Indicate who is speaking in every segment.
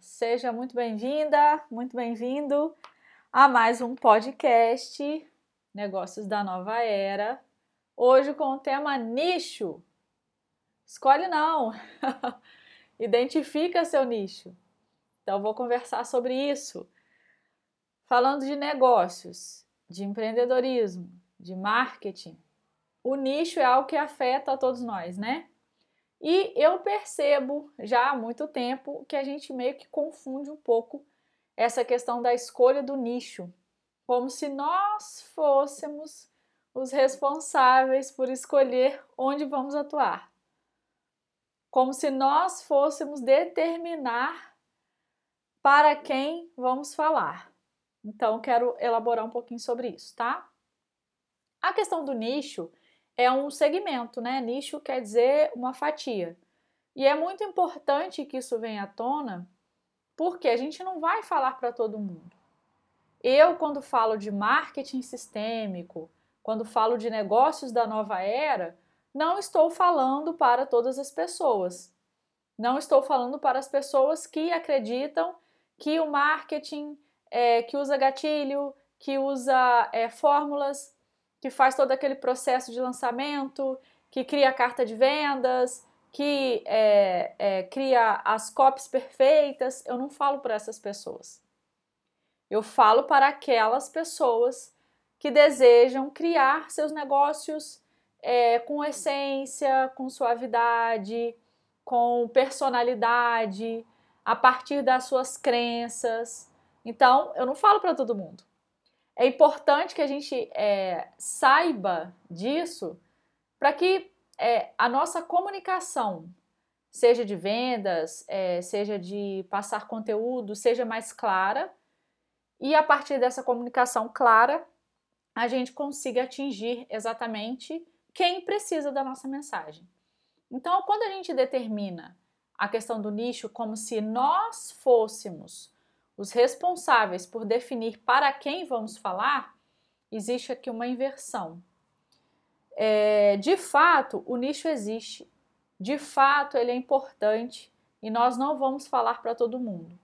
Speaker 1: seja muito bem-vinda, muito bem-vindo a mais um podcast Negócios da Nova Era. Hoje com o tema nicho. Escolhe não. Identifica seu nicho. Então vou conversar sobre isso. Falando de negócios, de empreendedorismo, de marketing. O nicho é algo que afeta a todos nós, né? E eu percebo já há muito tempo que a gente meio que confunde um pouco essa questão da escolha do nicho, como se nós fôssemos os responsáveis por escolher onde vamos atuar. Como se nós fôssemos determinar para quem vamos falar. Então, quero elaborar um pouquinho sobre isso, tá? A questão do nicho é um segmento, né? Nicho quer dizer uma fatia. E é muito importante que isso venha à tona, porque a gente não vai falar para todo mundo. Eu, quando falo de marketing sistêmico, quando falo de negócios da nova era, não estou falando para todas as pessoas. Não estou falando para as pessoas que acreditam que o marketing é, que usa gatilho, que usa é, fórmulas, que faz todo aquele processo de lançamento, que cria a carta de vendas, que é, é, cria as copies perfeitas. Eu não falo para essas pessoas. Eu falo para aquelas pessoas que desejam criar seus negócios é, com essência, com suavidade, com personalidade, a partir das suas crenças. Então, eu não falo para todo mundo. É importante que a gente é, saiba disso para que é, a nossa comunicação, seja de vendas, é, seja de passar conteúdo, seja mais clara e a partir dessa comunicação clara a gente consiga atingir exatamente quem precisa da nossa mensagem. Então, quando a gente determina a questão do nicho como se nós fôssemos os responsáveis por definir para quem vamos falar, existe aqui uma inversão. É, de fato, o nicho existe, de fato, ele é importante e nós não vamos falar para todo mundo.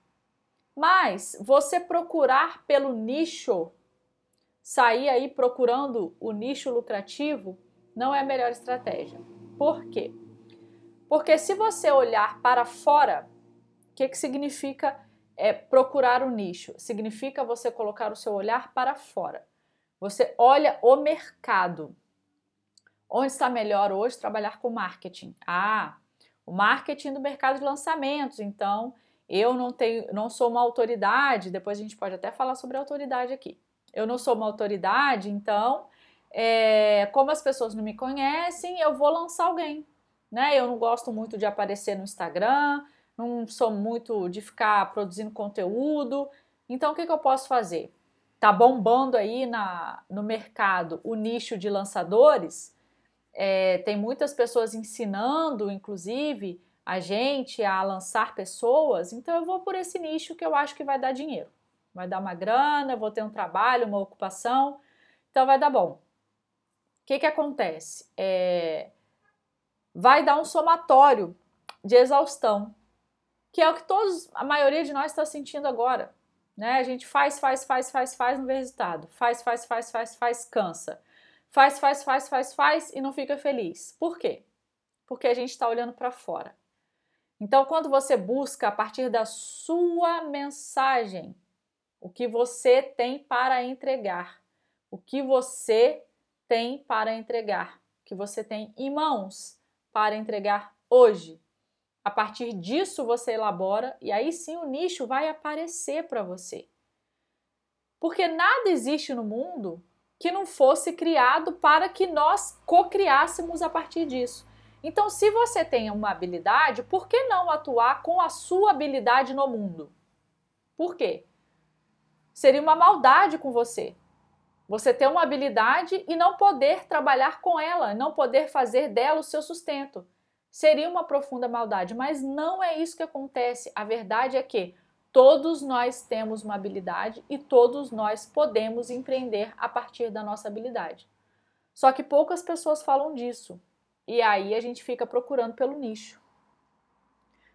Speaker 1: Mas você procurar pelo nicho, sair aí procurando o nicho lucrativo, não é a melhor estratégia. Por quê? Porque se você olhar para fora, o que, que significa é procurar o nicho, significa você colocar o seu olhar para fora. Você olha o mercado. Onde está melhor hoje trabalhar com marketing? Ah, o marketing do mercado de lançamentos. Então, eu não tenho, não sou uma autoridade. Depois a gente pode até falar sobre autoridade aqui. Eu não sou uma autoridade, então, é, como as pessoas não me conhecem, eu vou lançar alguém. Né? Eu não gosto muito de aparecer no Instagram, não sou muito de ficar produzindo conteúdo. Então, o que, que eu posso fazer? Tá bombando aí na, no mercado o nicho de lançadores. É, tem muitas pessoas ensinando, inclusive, a gente a lançar pessoas. Então, eu vou por esse nicho que eu acho que vai dar dinheiro. Vai dar uma grana, vou ter um trabalho, uma ocupação. Então, vai dar bom. O que, que acontece? É, vai dar um somatório de exaustão que é o que todos, a maioria de nós está sentindo agora. Né? A gente faz, faz, faz, faz, faz, não vê resultado. Faz, faz, faz, faz, faz, cansa. Faz, faz, faz, faz, faz e não fica feliz. Por quê? Porque a gente está olhando para fora. Então, quando você busca a partir da sua mensagem, o que você tem para entregar, o que você tem para entregar, o que você tem em mãos para entregar hoje, a partir disso você elabora e aí sim o nicho vai aparecer para você. Porque nada existe no mundo que não fosse criado para que nós co-criássemos a partir disso. Então, se você tem uma habilidade, por que não atuar com a sua habilidade no mundo? Por quê? Seria uma maldade com você. Você ter uma habilidade e não poder trabalhar com ela, não poder fazer dela o seu sustento seria uma profunda maldade, mas não é isso que acontece. A verdade é que todos nós temos uma habilidade e todos nós podemos empreender a partir da nossa habilidade. Só que poucas pessoas falam disso. E aí a gente fica procurando pelo nicho.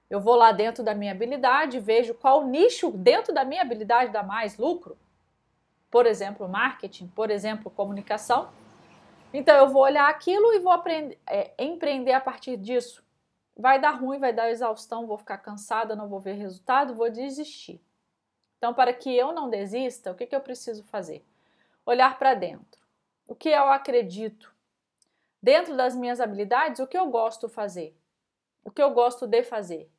Speaker 1: Eu vou lá dentro da minha habilidade, vejo qual nicho dentro da minha habilidade dá mais lucro. Por exemplo, marketing, por exemplo, comunicação. Então eu vou olhar aquilo e vou aprender, é, empreender a partir disso. Vai dar ruim, vai dar exaustão, vou ficar cansada, não vou ver resultado, vou desistir. Então, para que eu não desista, o que, que eu preciso fazer? Olhar para dentro. O que eu acredito? Dentro das minhas habilidades, o que eu gosto de fazer? O que eu gosto de fazer?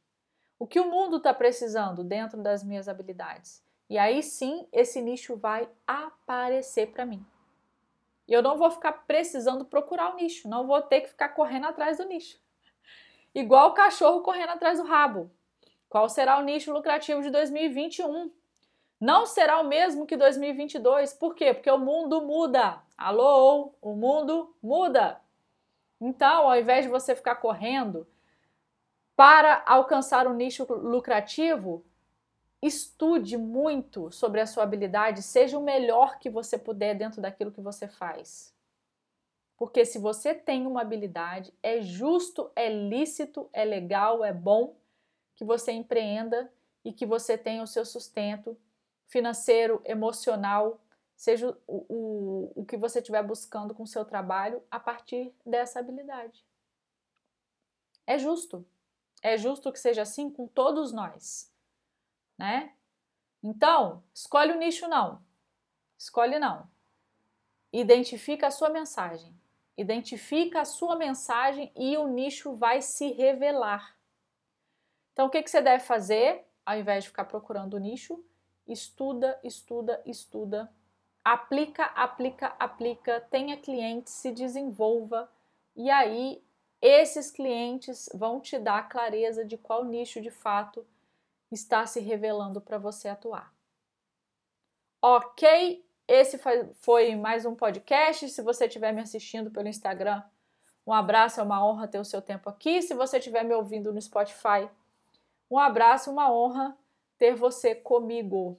Speaker 1: O que o mundo está precisando dentro das minhas habilidades? E aí sim, esse nicho vai aparecer para mim. Eu não vou ficar precisando procurar o nicho, não vou ter que ficar correndo atrás do nicho. Igual o cachorro correndo atrás do rabo. Qual será o nicho lucrativo de 2021? Não será o mesmo que 2022. Por quê? Porque o mundo muda. Alô, o mundo muda. Então, ao invés de você ficar correndo para alcançar um nicho lucrativo, estude muito sobre a sua habilidade, seja o melhor que você puder dentro daquilo que você faz. Porque se você tem uma habilidade, é justo, é lícito, é legal, é bom que você empreenda e que você tenha o seu sustento financeiro, emocional, seja o, o, o que você estiver buscando com o seu trabalho a partir dessa habilidade. É justo. É justo que seja assim com todos nós, né? Então, escolhe o nicho não. Escolhe não. Identifica a sua mensagem. Identifica a sua mensagem e o nicho vai se revelar. Então, o que, que você deve fazer? Ao invés de ficar procurando o nicho, estuda, estuda, estuda, aplica, aplica, aplica, tenha clientes, se desenvolva e aí esses clientes vão te dar clareza de qual nicho de fato está se revelando para você atuar. Ok? Esse foi mais um podcast. Se você estiver me assistindo pelo Instagram, um abraço, é uma honra ter o seu tempo aqui. Se você estiver me ouvindo no Spotify, um abraço, uma honra ter você comigo.